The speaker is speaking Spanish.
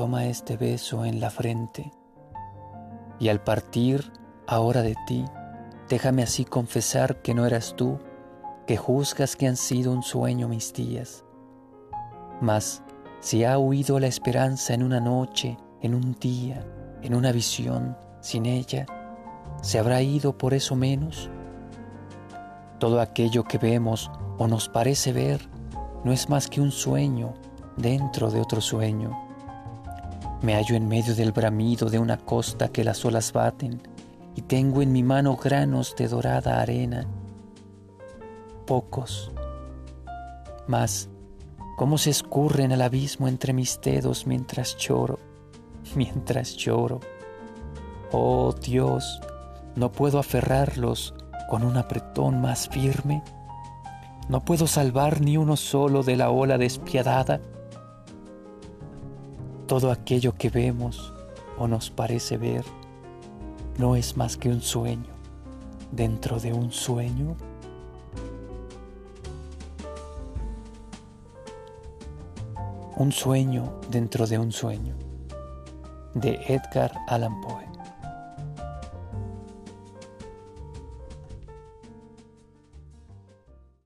toma este beso en la frente y al partir ahora de ti, déjame así confesar que no eras tú, que juzgas que han sido un sueño mis días. Mas si ha huido la esperanza en una noche, en un día, en una visión, sin ella, ¿se habrá ido por eso menos? Todo aquello que vemos o nos parece ver no es más que un sueño dentro de otro sueño. Me hallo en medio del bramido de una costa que las olas baten y tengo en mi mano granos de dorada arena. Pocos, mas cómo se escurren al abismo entre mis dedos mientras lloro, mientras lloro. Oh Dios, no puedo aferrarlos con un apretón más firme. No puedo salvar ni uno solo de la ola despiadada. Todo aquello que vemos o nos parece ver no es más que un sueño dentro de un sueño. Un sueño dentro de un sueño de Edgar Allan Poe.